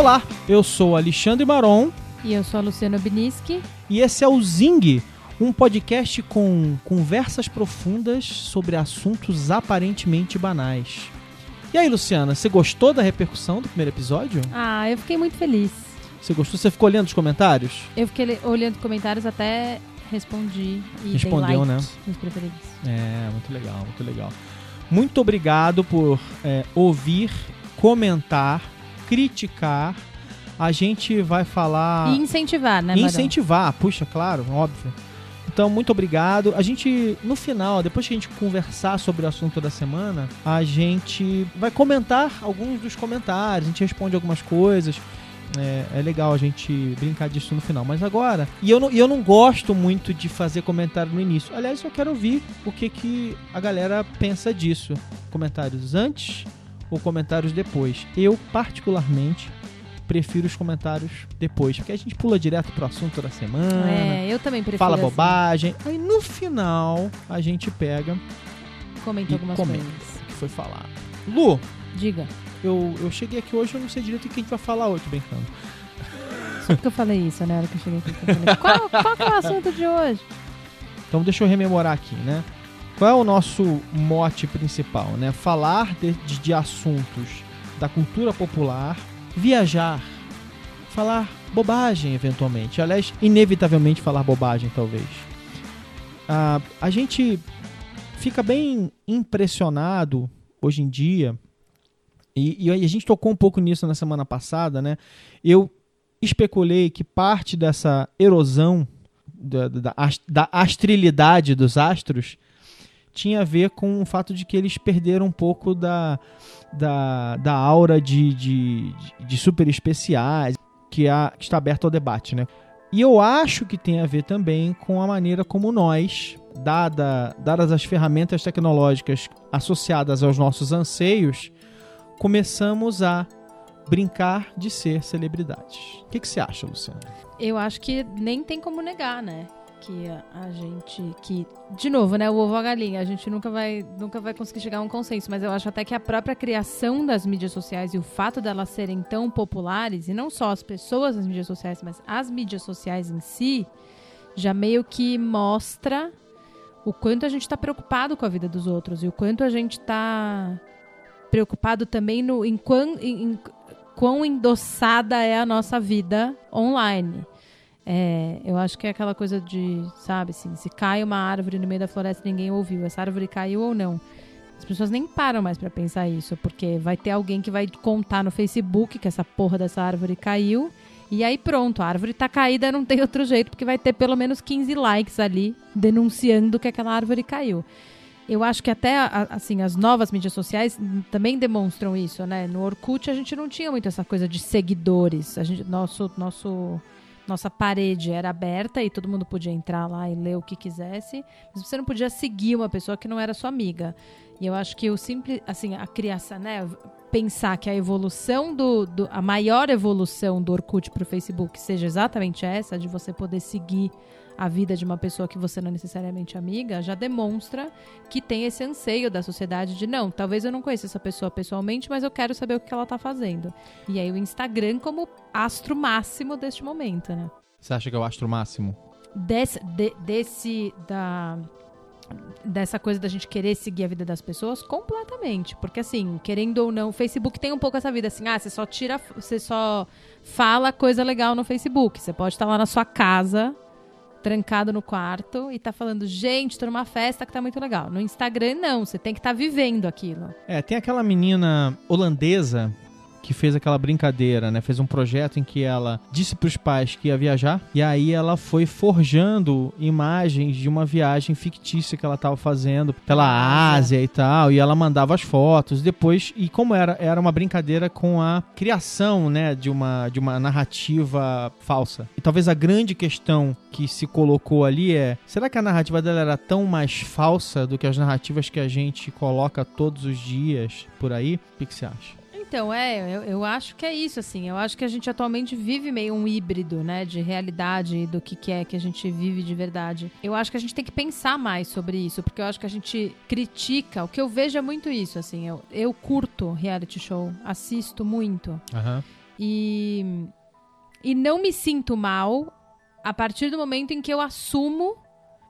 Olá, eu sou Alexandre Maron E eu sou a Luciana Biniski. e esse é o Zing, um podcast com conversas profundas sobre assuntos aparentemente banais. E aí, Luciana, você gostou da repercussão do primeiro episódio? Ah, eu fiquei muito feliz. Você gostou? Você ficou olhando os comentários? Eu fiquei olhando os comentários até respondi e Respondeu, né? nos preferidos. É, muito legal, muito legal. Muito obrigado por é, ouvir, comentar, criticar. A gente vai falar. E incentivar, né, E Marão? incentivar, puxa, claro, óbvio. Então, muito obrigado. A gente, no final, depois que a gente conversar sobre o assunto da semana, a gente vai comentar alguns dos comentários, a gente responde algumas coisas. É, é legal a gente brincar disso no final. Mas agora, e eu, não, eu não gosto muito de fazer comentário no início. Aliás, eu quero ouvir o que, que a galera pensa disso. Comentários antes ou comentários depois. Eu, particularmente, prefiro os comentários depois, porque a gente pula direto pro assunto da semana, É, eu também prefiro fala assim. bobagem, aí no final a gente pega Comenta algumas comenta coisas. que foi falado. Lu, Diga. eu, eu cheguei aqui hoje, eu não sei direito o que a gente vai falar hoje, brincando. Só porque eu falei isso, né? Na hora que eu cheguei aqui. eu falei, qual, qual é o assunto de hoje? Então deixa eu rememorar aqui, né? Qual é o nosso mote principal, né? Falar de, de, de assuntos da cultura popular, viajar, falar bobagem eventualmente. Aliás, inevitavelmente falar bobagem, talvez. Ah, a gente fica bem impressionado hoje em dia, e, e a gente tocou um pouco nisso na semana passada, né? Eu especulei que parte dessa erosão da, da, da astrilidade dos astros tinha a ver com o fato de que eles perderam um pouco da, da, da aura de, de, de super especiais que, que está aberto ao debate, né? E eu acho que tem a ver também com a maneira como nós, dada, dadas as ferramentas tecnológicas associadas aos nossos anseios, começamos a brincar de ser celebridades. O que, que você acha, Luciano? Eu acho que nem tem como negar, né? Que a, gente. que De novo, né? O ovo a galinha. A gente nunca vai, nunca vai conseguir chegar a um consenso. Mas eu acho até que a própria criação das mídias sociais e o fato delas serem tão populares, e não só as pessoas nas mídias sociais, mas as mídias sociais em si, já meio que mostra o quanto a gente está preocupado com a vida dos outros e o quanto a gente está preocupado também no em quão, em, em quão endossada é a nossa vida online. É, eu acho que é aquela coisa de, sabe, assim, se cai uma árvore no meio da floresta ninguém ouviu, essa árvore caiu ou não. As pessoas nem param mais pra pensar isso, porque vai ter alguém que vai contar no Facebook que essa porra dessa árvore caiu, e aí pronto, a árvore tá caída, não tem outro jeito, porque vai ter pelo menos 15 likes ali denunciando que aquela árvore caiu. Eu acho que até assim as novas mídias sociais também demonstram isso, né? No Orkut a gente não tinha muito essa coisa de seguidores. A gente, nosso, nosso, nossa parede era aberta e todo mundo podia entrar lá e ler o que quisesse, mas você não podia seguir uma pessoa que não era sua amiga. E eu acho que o simples, assim, a criação, né? Pensar que a evolução do, do a maior evolução do Orkut para o Facebook seja exatamente essa, de você poder seguir a vida de uma pessoa que você não é necessariamente amiga, já demonstra que tem esse anseio da sociedade de não, talvez eu não conheça essa pessoa pessoalmente, mas eu quero saber o que ela tá fazendo. E aí o Instagram como astro máximo deste momento, né? Você acha que é o astro máximo? Desse, de- desse da dessa coisa da gente querer seguir a vida das pessoas completamente, porque assim, querendo ou não, o Facebook tem um pouco essa vida assim, ah, você só tira, você só fala coisa legal no Facebook, você pode estar lá na sua casa trancado no quarto e tá falando, gente, tô numa festa que tá muito legal. No Instagram, não, você tem que estar vivendo aquilo. É, tem aquela menina holandesa que fez aquela brincadeira, né? Fez um projeto em que ela disse pros pais que ia viajar e aí ela foi forjando imagens de uma viagem fictícia que ela tava fazendo pela Ásia. Ásia e tal, e ela mandava as fotos depois e como era era uma brincadeira com a criação, né, de uma de uma narrativa falsa. E talvez a grande questão que se colocou ali é: será que a narrativa dela era tão mais falsa do que as narrativas que a gente coloca todos os dias por aí? O que, que você acha? Então, é, eu, eu acho que é isso, assim. Eu acho que a gente atualmente vive meio um híbrido, né, de realidade e do que, que é que a gente vive de verdade. Eu acho que a gente tem que pensar mais sobre isso, porque eu acho que a gente critica. O que eu vejo é muito isso, assim. Eu, eu curto reality show, assisto muito. Aham. E, e não me sinto mal a partir do momento em que eu assumo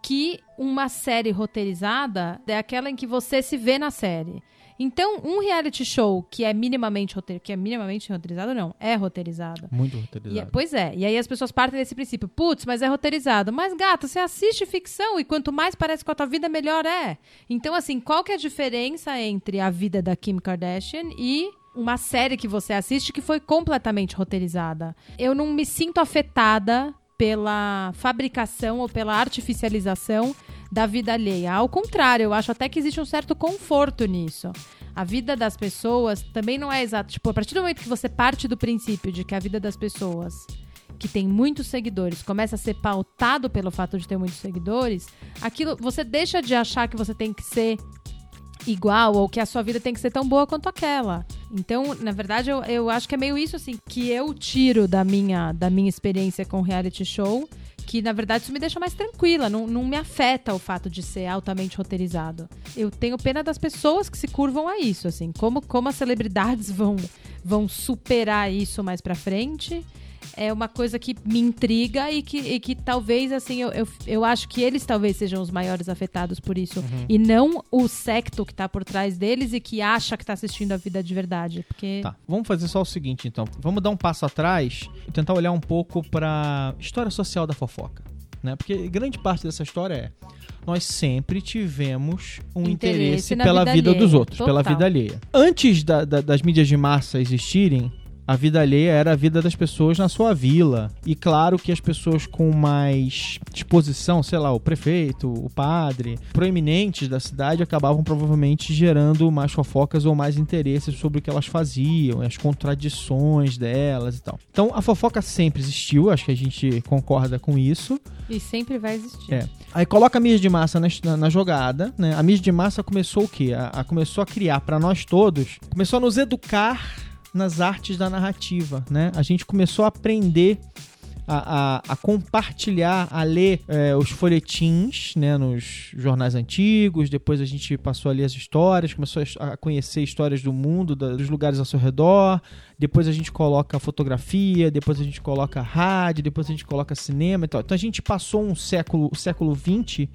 que uma série roteirizada é aquela em que você se vê na série. Então, um reality show que é minimamente roteir, que é minimamente roteirizado, não, é roteirizado. Muito E é- roteirizado. pois é, e aí as pessoas partem desse princípio, putz, mas é roteirizado. Mas, gata, você assiste ficção e quanto mais parece com a tua vida, melhor é. Então, assim, qual que é a diferença entre a vida da Kim Kardashian e uma série que você assiste que foi completamente roteirizada? Eu não me sinto afetada pela fabricação ou pela artificialização da vida alheia. Ao contrário, eu acho até que existe um certo conforto nisso. A vida das pessoas também não é exato. Tipo, a partir do momento que você parte do princípio de que a vida das pessoas que tem muitos seguidores começa a ser pautado pelo fato de ter muitos seguidores, aquilo você deixa de achar que você tem que ser igual ou que a sua vida tem que ser tão boa quanto aquela. Então, na verdade, eu, eu acho que é meio isso assim que eu tiro da minha da minha experiência com reality show, que na verdade isso me deixa mais tranquila, não, não me afeta o fato de ser altamente roteirizado. Eu tenho pena das pessoas que se curvam a isso, assim, como como as celebridades vão vão superar isso mais pra frente é uma coisa que me intriga e que, e que talvez, assim, eu, eu, eu acho que eles talvez sejam os maiores afetados por isso. E não o secto que tá por trás deles e que acha que tá assistindo a vida de verdade. Porque. Tá, vamos fazer só o seguinte então. Vamos dar um passo atrás e tentar olhar um pouco pra história social da fofoca, né? Porque grande parte dessa história é nós sempre tivemos um Interesse interesse, pela vida vida, dos outros, pela total. vida alheia. Antes da- da- das mídias de massa existirem, a vida alheia era a vida das pessoas na sua vila. E claro que as pessoas com mais disposição, sei lá, o prefeito, o padre, proeminentes da cidade acabavam provavelmente gerando mais fofocas ou mais interesses sobre o que elas faziam, as contradições delas e tal. Então a fofoca sempre existiu, acho que a gente concorda com isso. E sempre vai existir. É. Aí coloca a mídia de massa na, na- na jogada, né? A mídia de massa começou o quê? A, a- começou a criar para nós todos, começou a nos educar nas artes da narrativa, né? A gente começou a aprender a, a- a compartilhar, a ler é, os folhetins, né, nos jornais antigos. Depois a gente passou a ler as histórias, começou a conhecer histórias do mundo, da- dos lugares ao seu redor. Depois a gente coloca fotografia, depois a gente coloca rádio, depois a gente coloca cinema e tal. Então a gente passou um século, o século XX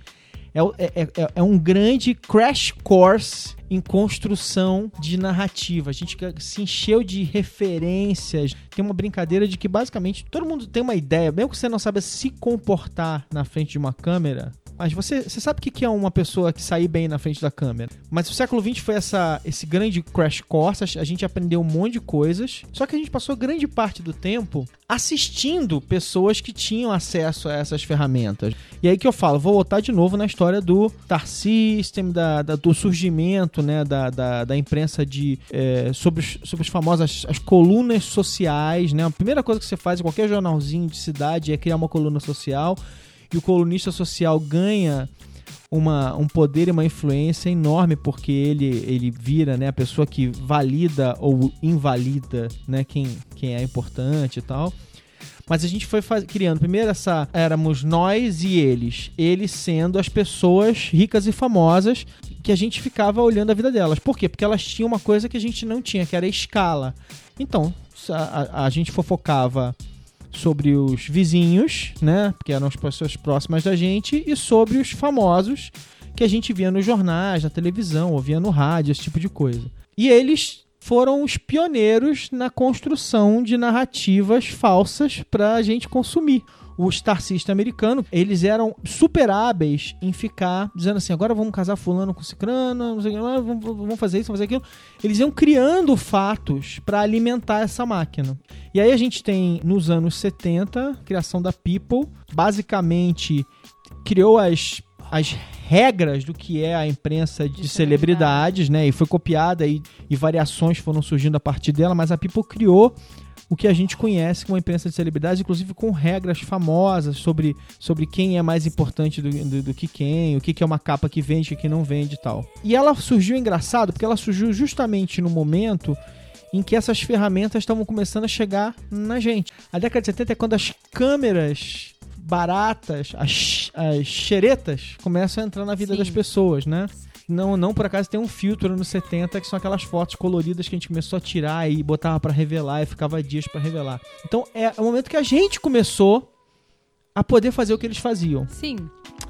é, é- é- é um grande crash course em construção de narrativa. A gente se encheu de referências. Tem uma brincadeira de que basicamente todo mundo tem uma ideia, mesmo que você não saiba se comportar na frente de uma câmera. Mas você, você sabe o que é uma pessoa que sair bem na frente da câmera. Mas o século XX foi essa, esse grande crash course. A gente aprendeu um monte de coisas. Só que a gente passou grande parte do tempo assistindo pessoas que tinham acesso a essas ferramentas. E aí que eu falo, vou voltar de novo na história do Star System, da, da- do surgimento né, da, da, da imprensa de, é, sobre, os, sobre as famosas as colunas sociais. Né? A primeira coisa que você faz em qualquer jornalzinho de cidade é criar uma coluna social. E o colunista social ganha uma, um poder e uma influência enorme porque ele, ele vira né, a pessoa que valida ou invalida né, quem, quem é importante e tal. Mas a gente foi faz- criando. Primeiro, essa éramos nós e eles. Eles sendo as pessoas ricas e famosas que a gente ficava olhando a vida delas. Por quê? Porque elas tinham uma coisa que a gente não tinha, que era a escala. Então, a, a- a gente fofocava sobre os vizinhos, né? Porque eram as pessoas próximas da gente, e sobre os famosos que a gente via nos jornais, na televisão, ouvia no rádio, esse tipo de coisa. E eles foram os pioneiros na construção de narrativas falsas para a gente consumir. O Star System americano, eles eram super hábeis em ficar dizendo assim: agora vamos casar fulano com cicrano, não sei o que, ah, vamos, vamos fazer isso, vamos fazer aquilo. Eles iam criando fatos para alimentar essa máquina. E aí a gente tem, nos anos 70, a criação da People, basicamente criou as, as regras do que é a imprensa de, De celebridades, né? E foi copiada e, e variações foram surgindo a partir dela, mas a People criou o que a gente conhece como a imprensa de celebridades, inclusive com regras famosas sobre, sobre quem é mais importante do, do, do que quem, o que, que é uma capa que vende, o que, que não vende e tal. E ela surgiu engraçado, porque ela surgiu justamente no momento em que essas ferramentas estavam começando a chegar na gente. A década de 70 é quando as câmeras baratas, as, as xeretas, começam a entrar na vida Sim. das pessoas, né? Não, não por acaso tem um filtro nos 70 que são aquelas fotos coloridas que a gente começou a tirar e botava para revelar e ficava dias para revelar. Então é o momento que a gente começou a poder fazer o que eles faziam. Sim.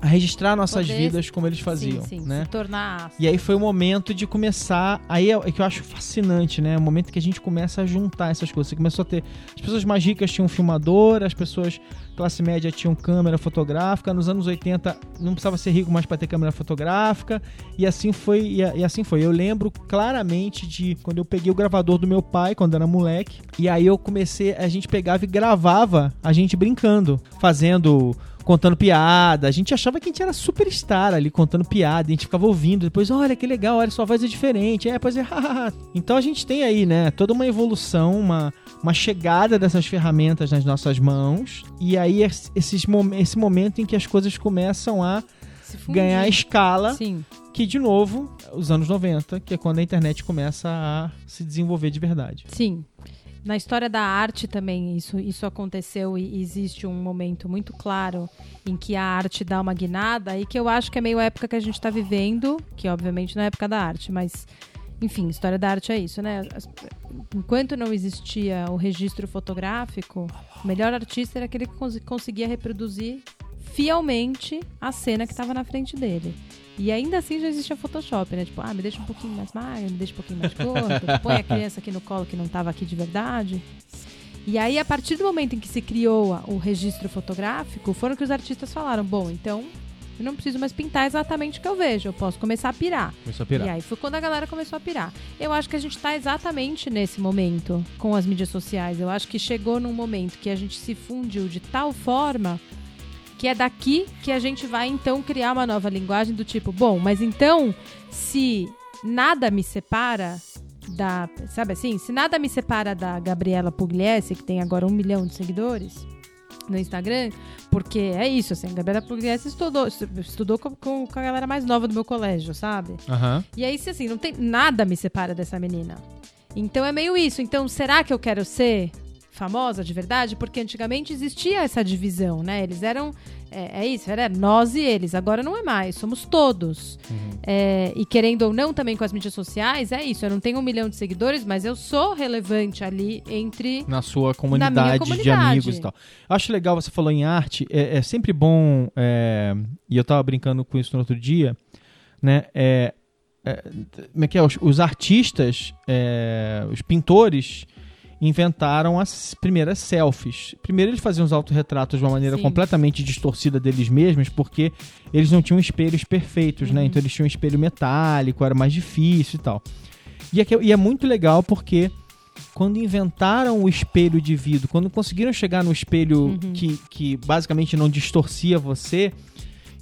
A registrar nossas Poder- vidas como eles faziam, sim, sim, né? Se tornar E aí foi o momento de começar. Aí é, é que eu acho fascinante, né? O momento que a gente começa a juntar essas coisas. Você começou a ter. As pessoas mais ricas tinham filmador, as pessoas classe média tinham câmera fotográfica. Nos anos 80 não precisava ser rico mais para ter câmera fotográfica. E assim foi. E, e assim foi. Eu lembro claramente de quando eu peguei o gravador do meu pai, quando era moleque. E aí eu comecei. A gente pegava e gravava a gente brincando, fazendo contando piada. A gente achava que a gente era superstar ali contando piada. A gente ficava ouvindo. Depois, olha que legal, olha, sua voz é diferente. É, pois é. Então a gente tem aí, né, toda uma evolução, uma, uma chegada dessas ferramentas nas nossas mãos. E aí es- esses esse momento em que as coisas começam a ganhar escala. Sim. Que, de novo, os anos 90, que é quando a internet começa a se desenvolver de verdade. Sim. Na história da arte também isso, isso aconteceu e existe um momento muito claro em que a arte dá uma guinada e que eu acho que é meio a época que a gente está vivendo, que obviamente não é época da arte, mas enfim, história da arte é isso, né? Enquanto não existia o registro fotográfico, o melhor artista era aquele que cons- conseguia reproduzir fielmente a cena que estava na frente dele. E ainda assim já existia Photoshop, né? Tipo, ah, me deixa um pouquinho mais magro, me deixa um pouquinho mais gordo, põe a criança aqui no colo que não estava aqui de verdade. E aí, a partir do momento em que se criou o registro fotográfico, foram que os artistas falaram: bom, então eu não preciso mais pintar exatamente o que eu vejo, eu posso começar a pirar. Começou a E aí foi quando a galera começou a pirar. Eu acho que a gente tá exatamente nesse momento com as mídias sociais. Eu acho que chegou num momento que a gente se fundiu de tal forma que é daqui que a gente vai então criar uma nova linguagem do tipo, bom, mas então se nada me separa da, sabe assim, se nada me separa da Gabriela Pugliese, que tem agora um milhão de seguidores no Instagram, porque é isso, assim, a Gabriela Pugliese estudou, estudou com, com, a galera mais nova do meu colégio, sabe? Aham. E aí, se assim, não tem nada me separa dessa menina. Então é meio isso. Então, será que eu quero ser famosa de verdade? Porque antigamente existia essa divisão, né? Eles eram. É, é isso, era nós e eles. Agora não é mais, somos todos. É, e querendo ou não, também com as mídias sociais, é isso. Eu não tenho um milhão de seguidores, mas eu sou relevante ali entre. na sua comunidade, de comunidade. amigos e tal. Eu acho legal, você falou em arte, é, é sempre bom, é, e eu tava brincando com isso no outro dia, né, é, é, como é que é, os, os artistas, é, os pintores inventaram as primeiras selfies. Primeiro eles faziam os autorretratos de uma maneira Sim. completamente distorcida deles mesmos, porque eles não tinham espelhos perfeitos, né, Uhum. então eles tinham um espelho metálico, era mais difícil e tal. E é, e é muito legal porque quando inventaram o espelho de vidro, quando conseguiram chegar no espelho Uhum. que, que basicamente não distorcia você,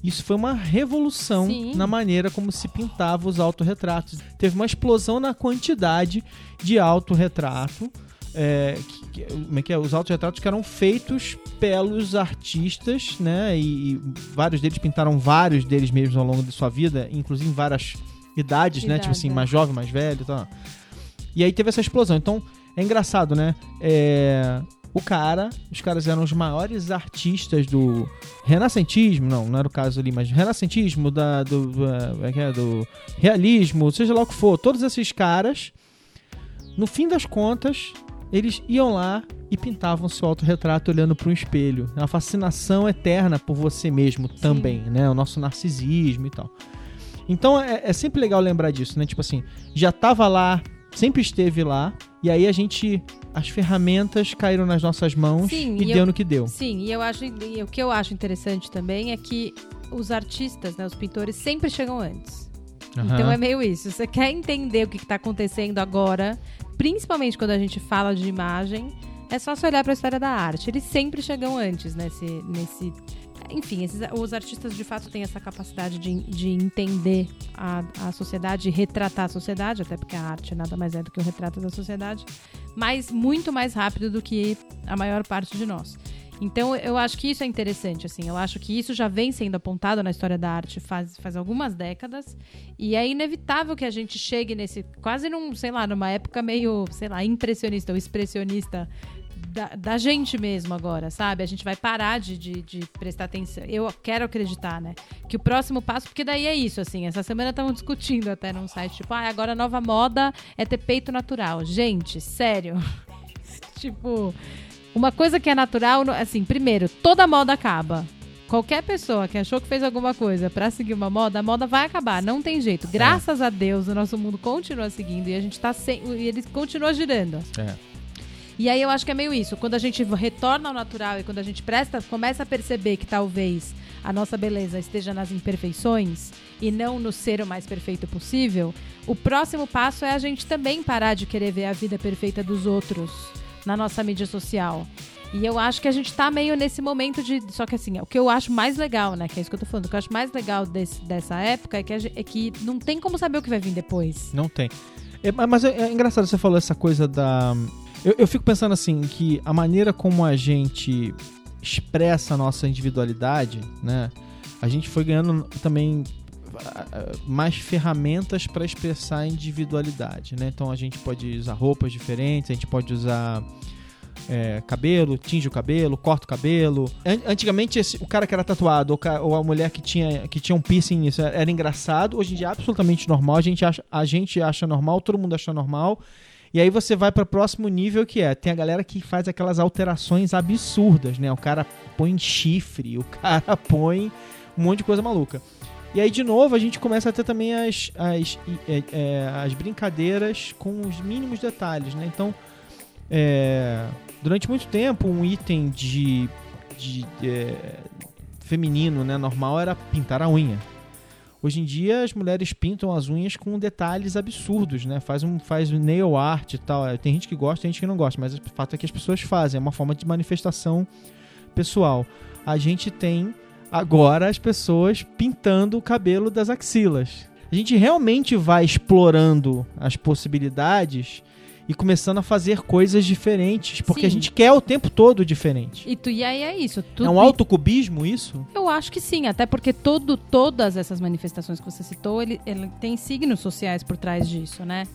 isso foi uma revolução Sim. na maneira como se pintava os autorretratos. Teve uma explosão na quantidade de autorretrato. É, que- como é que é? Os autorretratos que eram feitos pelos artistas, né? E, e vários deles pintaram vários deles mesmos ao longo de sua vida, inclusive em várias idades, né? Tipo assim, Idade, mais jovem, mais velho e tal. E aí teve essa explosão. Então, é engraçado, né? É, o cara, os caras eram os maiores artistas do renascentismo, não, não era o caso ali, mas renascentismo, da, do, é que é? do realismo, seja lá o que for. Todos esses caras, no fim das contas, eles iam lá e pintavam seu autorretrato olhando para um espelho. É uma fascinação eterna por você mesmo também, né? O nosso narcisismo e tal. Então é, é sempre legal lembrar disso, né? Tipo assim, já tava lá, sempre esteve lá, e aí a gente. As ferramentas caíram nas nossas mãos Sim, e e deu eu- no que deu. Sim, e eu acho e o que eu acho interessante também é que os artistas, né, os pintores sempre chegam antes. Então Aham. é meio isso. Você quer entender o que está acontecendo agora, principalmente quando a gente fala de imagem, é só você olhar para a história da arte. Eles sempre chegam antes nesse. nesse enfim, esses- os artistas de fato têm essa capacidade de, de entender a, a sociedade, retratar a sociedade, até porque a arte nada mais é do que o retrato da sociedade, mas muito mais rápido do que a maior parte de nós. Então, eu acho que isso é interessante, assim. Eu acho que isso já vem sendo apontado na história da arte faz, faz algumas décadas. E é inevitável que a gente chegue nesse... Quase num, sei lá, numa época meio, sei lá, impressionista ou expressionista da, da gente mesmo agora, sabe? A gente vai parar de, de, de, prestar atenção. Eu quero acreditar, né? Que o próximo passo, porque daí é isso, assim. Essa semana estavam discutindo até num site, tipo, ah, agora a nova moda é ter peito natural. Gente, sério. tipo, uma coisa que é natural, assim, primeiro, toda moda acaba. Qualquer pessoa que achou que fez alguma coisa para seguir uma moda, a moda vai acabar, não tem jeito. Graças é. a Deus, o nosso mundo continua seguindo e a gente tá sem. E ele continua girando. É. E aí eu acho que é meio isso. Quando a gente retorna ao natural e quando a gente presta, começa a perceber que talvez a nossa beleza esteja nas imperfeições e não no ser o mais perfeito possível, o próximo passo é a gente também parar de querer ver a vida perfeita dos outros na nossa mídia social. E eu acho que a gente tá meio nesse momento de. Só que assim, o que eu acho mais legal, né? Que é isso que eu tô falando. O que eu acho mais legal desse, dessa época é que, gente, é que não tem como saber o que vai vir depois. Não tem. É, mas é, é, engraçado você falou essa coisa da. Eu, eu fico pensando assim, que a maneira como a gente expressa a nossa individualidade, né? A gente foi ganhando também mais ferramentas para expressar a individualidade, né? Então a gente pode usar roupas diferentes, a gente pode usar é, cabelo, tinge o cabelo, corta o cabelo. Antigamente, esse, o cara que era tatuado ou, a mulher que tinha, que tinha um piercing nisso era, era engraçado. Hoje em dia é absolutamente normal. A gente, acha, a gente acha normal, todo mundo acha normal. E aí você vai para o próximo nível que é, tem a galera que faz aquelas alterações absurdas, né? O cara põe chifre, o cara põe um monte de coisa maluca. E aí, de novo, a gente começa a ter também as, as, é, é, as brincadeiras com os mínimos detalhes, né? Então, é, durante muito tempo, um item de, de é, feminino né, normal era pintar a unha. Hoje em dia as mulheres pintam as unhas com detalhes absurdos, né? Faz um faz nail art e tal. É, tem gente que gosta, tem gente que não gosta, mas o fato é que as pessoas fazem, é uma forma de manifestação pessoal. A gente tem agora as pessoas pintando o cabelo das axilas. A gente realmente vai explorando as possibilidades e começando a fazer coisas diferentes, porque sim. a gente quer o tempo todo diferente. E, tu, e aí é isso. é um autocubismo isso? Eu acho que sim, até porque todo, todas essas manifestações que você citou, ele, ele tem signos sociais por trás disso, né?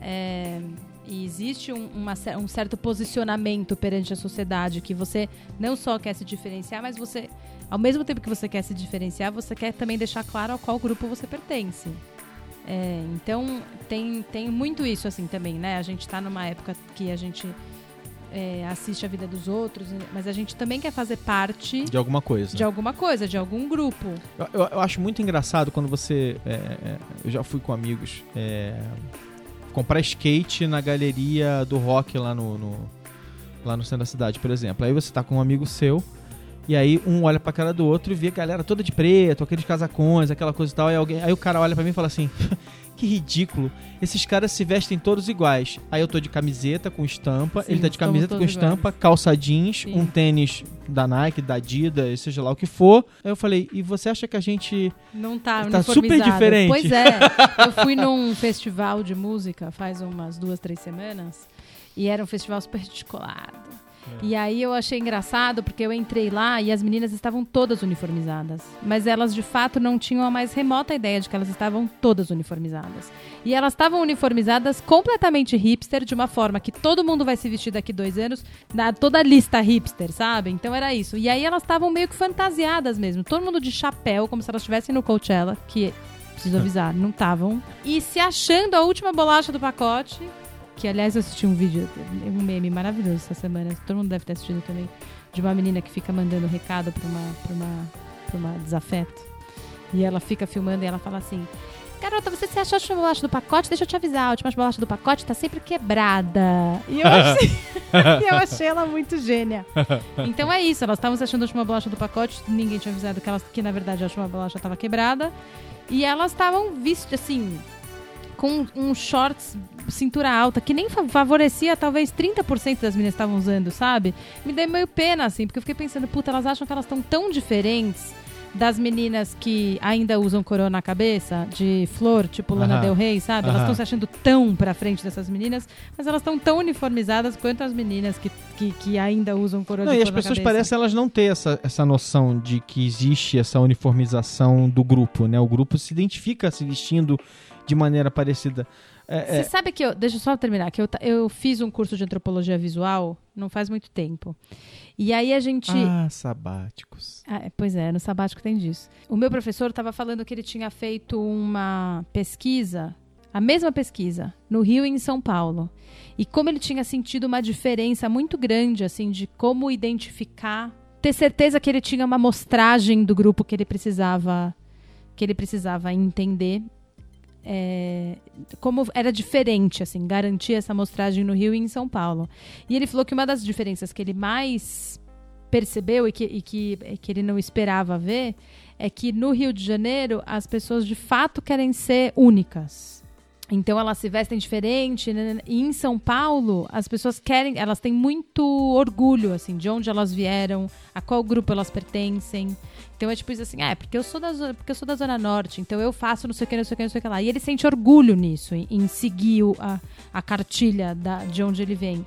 É, e existe um, uma, um certo posicionamento perante a sociedade que você não só quer se diferenciar, mas você, ao mesmo tempo que você quer se diferenciar, você quer também deixar claro a qual grupo você pertence. É, então tem, tem muito isso assim também, né? A gente está numa época que a gente é, assiste a vida dos outros, mas a gente também quer fazer parte de alguma coisa, de alguma coisa, de algum grupo. Eu, eu, eu acho muito engraçado quando você, é, é eu já fui com amigos é, comprar skate na galeria do rock lá no, no, lá no centro da cidade, por exemplo. Aí você tá com um amigo seu e aí um olha pra cara do outro e vê a galera toda de preto, aqueles casacões, aquela coisa e tal. Aí, alguém, aí o cara olha para mim e fala assim: Que ridículo, esses caras se vestem todos iguais. Aí eu tô de camiseta com estampa, Sim, ele tá de camiseta com estampa, iguais. calça jeans, Sim. um tênis da Nike, da Adidas, seja lá o que for. Aí eu falei: E você acha que a gente. Não tá, tá super diferente? Pois é. eu fui num festival de música faz umas duas, três semanas. E era um festival super descolado e aí eu achei engraçado porque eu entrei lá e as meninas estavam todas uniformizadas. Mas elas de fato não tinham a mais remota ideia de que elas estavam todas uniformizadas. E elas estavam uniformizadas completamente hipster, de uma forma que todo mundo vai se vestir daqui dois anos, na toda a lista hipster, sabe? Então era isso. E aí elas estavam meio que fantasiadas mesmo. Todo mundo de chapéu, como se elas estivessem no Coachella, que preciso avisar, não estavam. E se achando a última bolacha do pacote que aliás eu assisti um vídeo, um meme maravilhoso essa semana, todo mundo deve ter assistido também, de uma menina que fica mandando recado pra uma, pra uma, pra uma desafeto. E ela fica filmando e ela fala assim: Garota, você se achou a última bolacha do pacote? Deixa eu te avisar, a última bolacha do pacote tá sempre quebrada. E eu achei, eu achei ela muito gênia. Então é isso, elas estavam se achando a última bolacha do pacote, ninguém tinha avisado que, elas, que na verdade a última bolacha tava quebrada. E elas estavam vistas assim, com um shorts cintura alta, que nem favorecia talvez 30% das meninas estavam usando, sabe? Me dei meio pena, assim, porque eu fiquei pensando, puta, elas acham que elas estão tão diferentes das meninas que ainda usam coroa na cabeça, de flor, tipo Lana Del Rey, sabe? Elas estão se achando tão pra frente dessas meninas, mas elas estão tão uniformizadas quanto as meninas que que, que ainda usam coroa Não, de e as pessoas parecem elas não ter essa, essa noção de que existe essa uniformização do grupo, né? O grupo se identifica se vestindo de maneira parecida. É, Você é, sabe que eu. Deixa eu só terminar, que eu, eu fiz um curso de antropologia visual não faz muito tempo. E aí a gente. Ah, sabáticos. Ah, é, pois é, no sabático tem disso. O meu professor estava falando que ele tinha feito uma pesquisa, a mesma pesquisa, no Rio e em São Paulo. E como ele tinha sentido uma diferença muito grande, assim, de como identificar, ter certeza que ele tinha uma amostragem do grupo que ele precisava, que ele precisava entender. É, como era diferente, assim, garantir essa amostragem no Rio e em São Paulo. E ele falou que uma das diferenças que ele mais percebeu e que, e que, e que ele não esperava ver é que no Rio de Janeiro as pessoas de fato querem ser únicas. Então elas se vestem diferente. né? E em São Paulo as pessoas querem, elas têm muito orgulho assim de onde elas vieram, a qual grupo elas pertencem. Então é tipo isso assim, ah, é porque eu sou da zona, porque eu sou da zona norte, então eu faço não sei o que, não sei o que, não sei o que lá. E ele sente orgulho nisso, em, em seguir o- a, a cartilha da, de onde ele vem.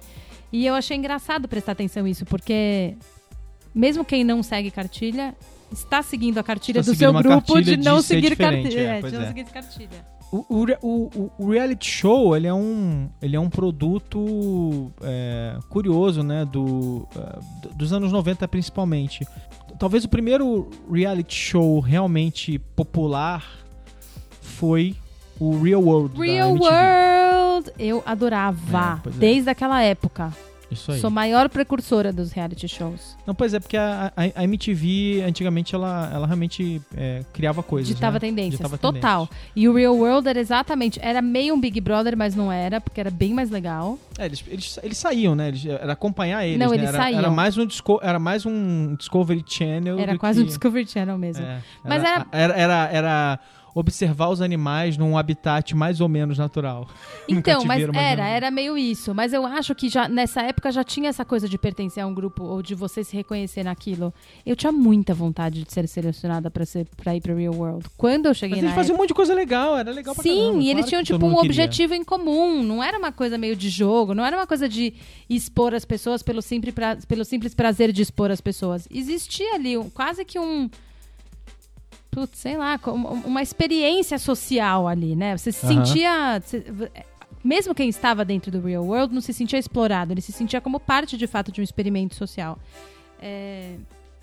E eu achei engraçado prestar atenção nisso, porque mesmo quem não segue cartilha está seguindo a cartilha do seu grupo de não seguir cartilha. é, É, de não é. seguir cartilha. O, o, o, reality show, ele é um, ele é um produto é, curioso, né, do, é, do- dos anos 90 principalmente. Talvez o primeiro reality show realmente popular foi o Real World Real. World, eu adorava. É, é. desde aquela época. Isso aí. Sou maior precursora dos reality shows. Não, pois é, porque a, a- a MTV, antigamente, ela, ela realmente é, criava coisas, Ditava né? tendências. Ditava total. tendências. E o Real World era exatamente. Era meio um Big Brother, mas não era, porque era bem mais legal. É, eles, eles, eles saíam, né? Eles, era acompanhar eles, Não, né? eles era, saíam. Era mais, um Disco- era mais um Discovery Channel Era quase que... um Discovery Channel mesmo. É, Mas era, era, era, era observar os animais num habitat mais ou menos natural. Então, mas mais era, era meio isso. Mas eu acho que já nessa época já tinha essa coisa de pertencer a um grupo ou de você se reconhecer naquilo. Eu tinha muita vontade de ser selecionada pra ser para ir pro Real World. Quando eu cheguei Mas eles faziam um monte de coisa legal, era legal pra Sim, caramba, e eles claro tinham que todo tipo um queria. objetivo em comum. Não era uma coisa meio de jogo, não era uma coisa de expor as pessoas pelo simples, pra- pelo simples prazer de expor as pessoas. Existia ali um- quase que um. Putz, sei lá, como uma experiência social ali, né? Você se sentia. mesmo quem estava dentro do real world não se sentia explorado, ele se sentia como parte de fato de um experimento social. É,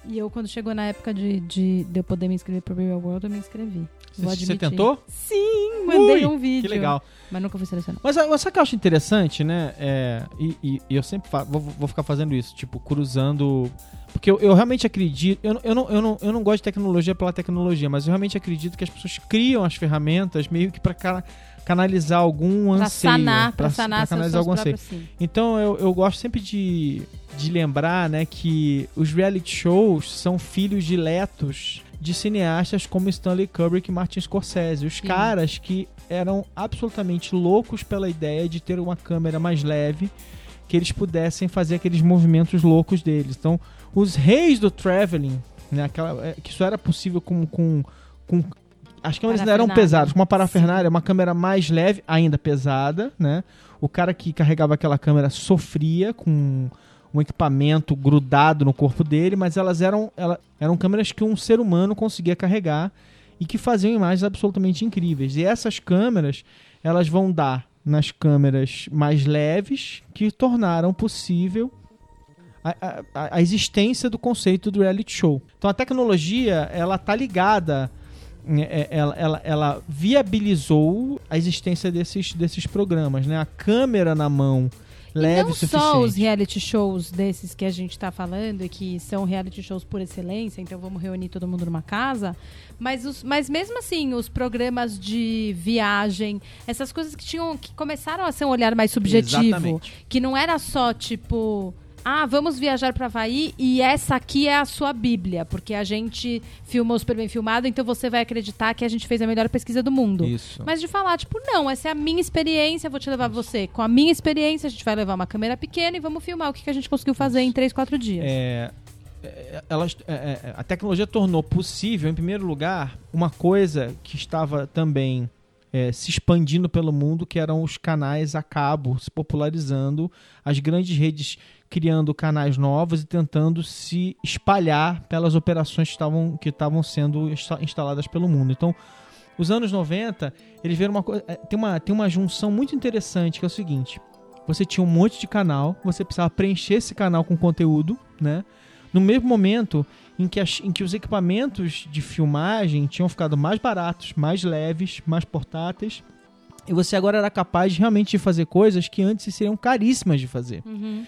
e eu, quando chegou na época de, de, de eu poder me inscrever pro real world, eu me inscrevi. Você, tentou? Sim, mandei Ui, um vídeo. Que legal. Mas nunca fui selecionado. Mas ah, sabe o que eu acho interessante, né? É, e, e- e eu sempre vou, vou ficar fazendo isso, tipo, cruzando. Porque eu, eu realmente acredito. Eu, não- eu, não, eu, não, eu não gosto de tecnologia pela tecnologia, mas eu realmente acredito que as pessoas criam as ferramentas meio que pra ca- canalizar algum Pra anseio. sanar, pra, pra sanar seus, canalizar algum anseio. sim. Então eu, eu gosto sempre de, de lembrar né, que os reality shows são filhos diletos de cineastas como Stanley Kubrick e Martin Scorsese. Os Sim. caras que eram absolutamente loucos pela ideia de ter uma câmera mais leve que eles pudessem fazer aqueles movimentos loucos deles. Então, os reis do traveling, né, aquela, é, que isso era possível com, com, com as câmeras ainda eram pesadas, com uma parafernália, uma câmera mais leve, ainda pesada, né? O cara que carregava aquela câmera sofria com um equipamento grudado no corpo dele, mas elas eram, ela, eram câmeras que um ser humano conseguia carregar e que faziam imagens absolutamente incríveis. E essas câmeras, elas vão dar nas câmeras mais leves que tornaram possível a, a- a- existência do conceito do reality show. Então a tecnologia, ela tá ligada é, ela, ela, ela viabilizou a existência desses, desses programas, né? A câmera na mão leve e não só os reality shows desses que a gente tá falando, e que são reality shows por excelência, então vamos reunir todo mundo numa casa, mas, os, mas mesmo assim, os programas de viagem, essas coisas que tinham que começaram a ser um olhar mais subjetivo, Exatamente. que não era só tipo ah, vamos viajar para Havaí e essa aqui é a sua Bíblia, porque a gente filmou super bem filmado, então você vai acreditar que a gente fez a melhor pesquisa do mundo. Isso. Mas de falar, tipo, não, essa é a minha experiência, vou te levar você. Com a minha experiência, a gente vai levar uma câmera pequena e vamos filmar o que, que a gente conseguiu fazer em 3, 4 dias. É, é, elas, é, é, a tecnologia tornou possível, em primeiro lugar, uma coisa que estava também é, se expandindo pelo mundo, que eram os canais a cabo, se popularizando, as grandes redes criando canais novos e tentando se espalhar pelas operações que estavam que estavam sendo insta- instaladas pelo mundo. Então, os anos 90, eles viram uma coisa. é, Tem uma, tem uma junção muito interessante que é o seguinte: você tinha um monte de canal, você precisava preencher esse canal com conteúdo, né? No mesmo momento em que, as- em que os equipamentos de filmagem tinham ficado mais baratos, mais leves, mais portáteis, e você agora era capaz realmente de fazer coisas que antes seriam caríssimas de fazer. Uhum.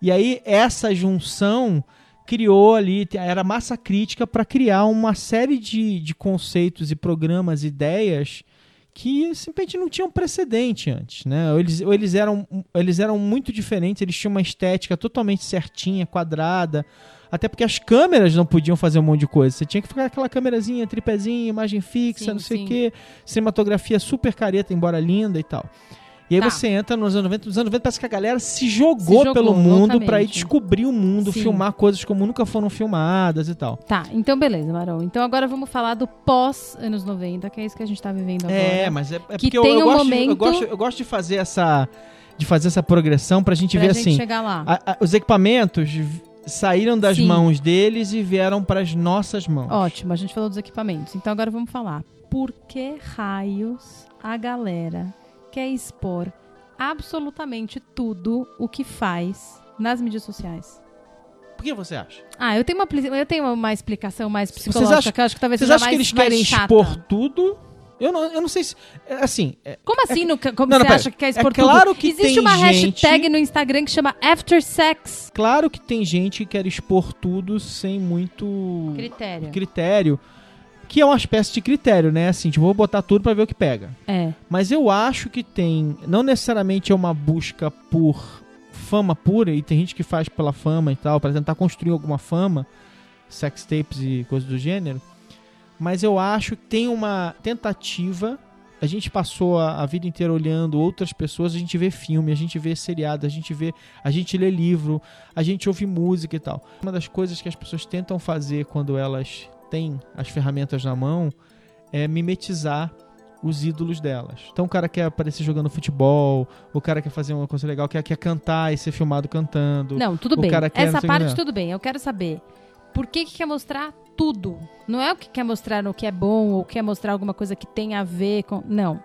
E aí essa junção criou ali, era massa crítica para criar uma série de, de conceitos e programas, ideias que simplesmente não tinham precedente antes, né? Ou eles, ou eles, eram, eles eram muito diferentes, eles tinham uma estética totalmente certinha, quadrada, até porque as câmeras não podiam fazer um monte de coisa. Você tinha que ficar com aquela câmerazinha, tripézinho, imagem fixa, Sim, não sei o quê, cinematografia super careta, embora linda e tal. E aí Tá. você entra nos anos 90, nos anos 90 parece que a galera se jogou, jogou pelo mundo pra ir descobrir o mundo, Sim. filmar coisas como nunca foram filmadas e tal. Tá, então beleza, Marão. Então agora vamos falar do pós anos 90, que é isso que a gente tá vivendo agora. É, mas é, é Que porque eu, tem eu, um gosto, de- eu, momento- gosto, eu gosto de fazer essa de fazer essa progressão pra gente pra ver gente assim, chegar lá. a- a- os equipamentos saíram das Sim. mãos deles e vieram pras nossas mãos. Ótimo, a gente falou dos equipamentos. Então agora vamos falar. Por que raios a galera quer expor absolutamente tudo o que faz nas mídias sociais? Por que você acha? Ah, eu tenho uma, eu tenho uma explicação mais Vocês psicológica acham- que eu acho que talvez Vocês seja acham mais, que eles querem expor tudo? Eu não, eu não sei se é, assim, é, Como assim? no, como Não, não, você pera. acha que quer expor É claro tudo? que Existe uma gente- hashtag no Instagram que chama AfterSex. claro que tem gente que quer expor tudo sem muito Critério. critério, que é uma espécie de critério, né? Assim, tipo, vou botar tudo pra ver o que pega. É. Mas eu acho que tem, não necessariamente é uma busca por fama pura, e tem gente que faz pela fama e tal, pra tentar construir alguma fama, sex tapes e coisas do gênero. Mas eu acho que tem uma tentativa. A gente passou a, a vida inteira olhando outras pessoas, a gente vê filme, a gente vê seriado, a gente vê, a gente lê livro, a gente ouve música e tal. Uma das coisas que as pessoas tentam fazer quando elas têm as ferramentas na mão é mimetizar os ídolos delas. Então o cara quer aparecer jogando futebol, o cara quer fazer uma coisa legal, quer, quer cantar e ser filmado cantando. Não, tudo O bem. quer Essa o parte tudo bem. Eu quero saber por que, que quer mostrar tudo. Não é o que quer mostrar no que é bom ou quer mostrar alguma coisa que tem a ver com. Não.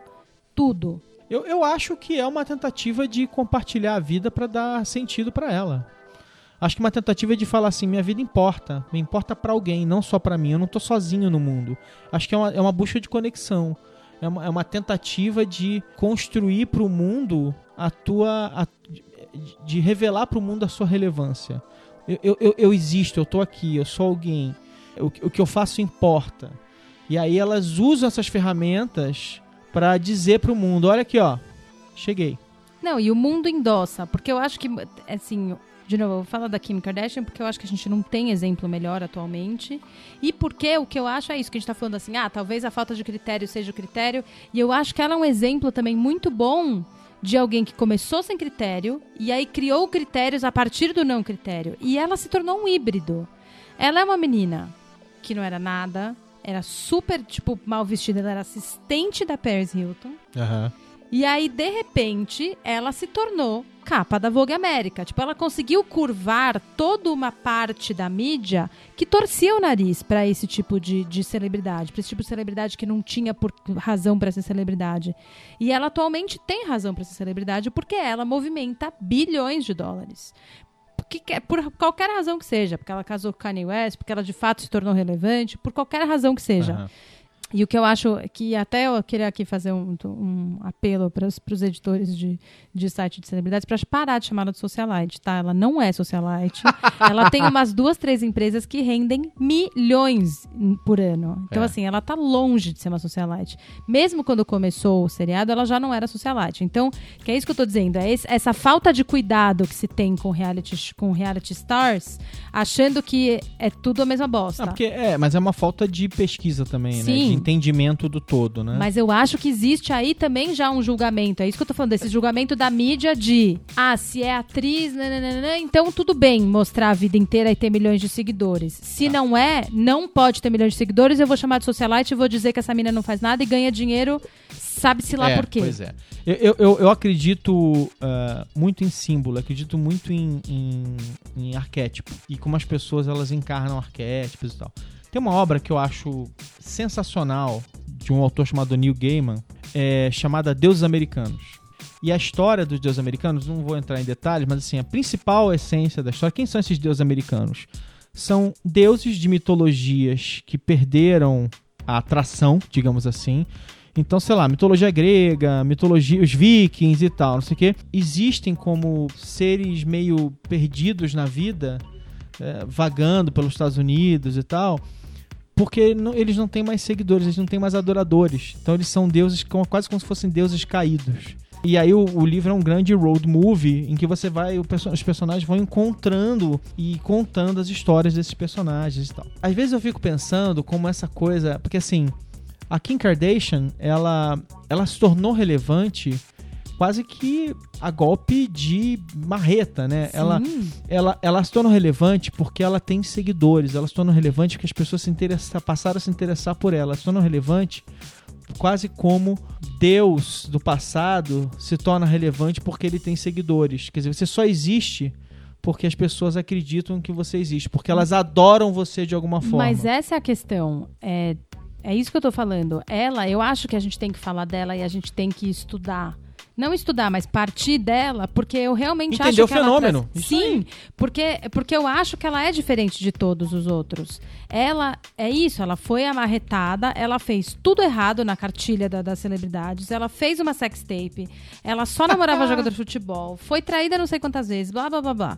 Tudo. Eu, eu acho que é uma tentativa de compartilhar a vida pra dar sentido pra ela. Acho que uma tentativa de falar assim, minha vida importa, me importa pra alguém, não só pra mim. Eu não tô sozinho no mundo. Acho que é uma, é uma busca de conexão. É uma, é uma tentativa de construir pro mundo a tua. a- de, revelar pro mundo a sua relevância. Eu, eu, eu, existo, eu tô aqui, eu sou alguém. O, que- o que eu faço importa. E aí elas usam essas ferramentas pra dizer pro mundo, olha aqui, ó, cheguei. Não, e o mundo endossa. Porque eu acho que, assim, de novo, eu vou falar da Kim Kardashian porque eu acho que a gente não tem exemplo melhor atualmente. E porque o que eu acho é isso que a gente tá falando assim, ah, talvez a falta de critério seja o critério. E eu acho que ela é um exemplo também muito bom de alguém que começou sem critério e aí criou critérios a partir do não critério. E ela se tornou um híbrido. Ela é uma menina que não era nada, era super, tipo, mal vestida, ela era assistente da Paris Hilton. E aí, de repente, ela se tornou capa da Vogue América. Tipo, ela conseguiu curvar toda uma parte da mídia que torcia o nariz pra esse tipo de, de celebridade, pra esse tipo de celebridade que não tinha por razão pra ser celebridade. E ela atualmente tem razão pra ser celebridade porque ela movimenta bilhões de dólares. Que- por qualquer razão que seja, porque ela casou com Kanye West, porque ela de fato se tornou relevante, por qualquer razão que seja. Aham. E o que eu acho que até eu queria aqui fazer um, um apelo para os editores de, de site de celebridades para parar de chamar ela de socialite, tá? Ela não é socialite. ela tem umas duas, três empresas que rendem milhões por ano. Então, É. assim, ela tá longe de ser uma socialite. Mesmo quando começou o seriado, ela já não era socialite. Então, que é isso que eu tô dizendo. É esse- essa falta de cuidado que se tem com reality, com reality stars, achando que é tudo a mesma bosta. Ah, porque, é, mas é uma falta de pesquisa também, né? Sim. De entendimento do todo, né? Mas eu acho que existe aí também já um julgamento. É isso que eu tô falando, desse julgamento da mídia de ah, se é atriz, nananana, então tudo bem mostrar a vida inteira e ter milhões de seguidores. Se Tá. não é, não pode ter milhões de seguidores, eu vou chamar de socialite e vou dizer que essa mina não faz nada e ganha dinheiro sabe-se lá é, por quê. Pois é. Eu, eu, eu, eu acredito uh, muito em símbolo, acredito muito em, em, em, arquétipo. E como as pessoas elas encarnam arquétipos e tal. Tem uma obra que eu acho sensacional, de um autor chamado Neil Gaiman, é, chamada Deuses Americanos. E a história dos deuses americanos, não vou entrar em detalhes, mas assim, a principal essência da história, quem são esses deuses americanos? São deuses de mitologias que perderam a atração, digamos assim. Então, sei lá, mitologia grega, mitologia, os vikings e tal, não sei o quê, existem como seres meio perdidos na vida, é, vagando pelos Estados Unidos e tal, porque não, eles não têm mais seguidores, eles não têm mais adoradores. Então, eles são deuses quase como se fossem deuses caídos. E aí o, o, livro é um grande road movie em que você vai, o, os personagens vão encontrando e contando as histórias desses personagens e tal. Às vezes eu fico pensando como essa coisa, porque assim, a Kim Kardashian, ela, ela se tornou relevante quase que a golpe de marreta, né? Ela, ela, ela se tornou relevante porque ela tem seguidores, ela se tornou relevante porque as pessoas se interessa, passaram a se interessar por ela, ela se tornou relevante quase como Deus do passado se torna relevante porque ele tem seguidores. Quer dizer, você só existe porque as pessoas acreditam que você existe, porque elas adoram você de alguma forma. Mas essa é a questão. É, é isso que eu tô falando. Ela, eu acho que a gente tem que falar dela e a gente tem que estudar não estudar, mas partir dela, porque eu realmente Entender acho o que fenômeno. ela traz... Sim, porque porque eu acho que ela é diferente de todos os outros. Ela é isso, ela foi amarretada, ela fez tudo errado na cartilha da, das celebridades, ela fez uma sex tape, ela só namorava jogador de futebol, foi traída não sei quantas vezes, blá blá blá blá.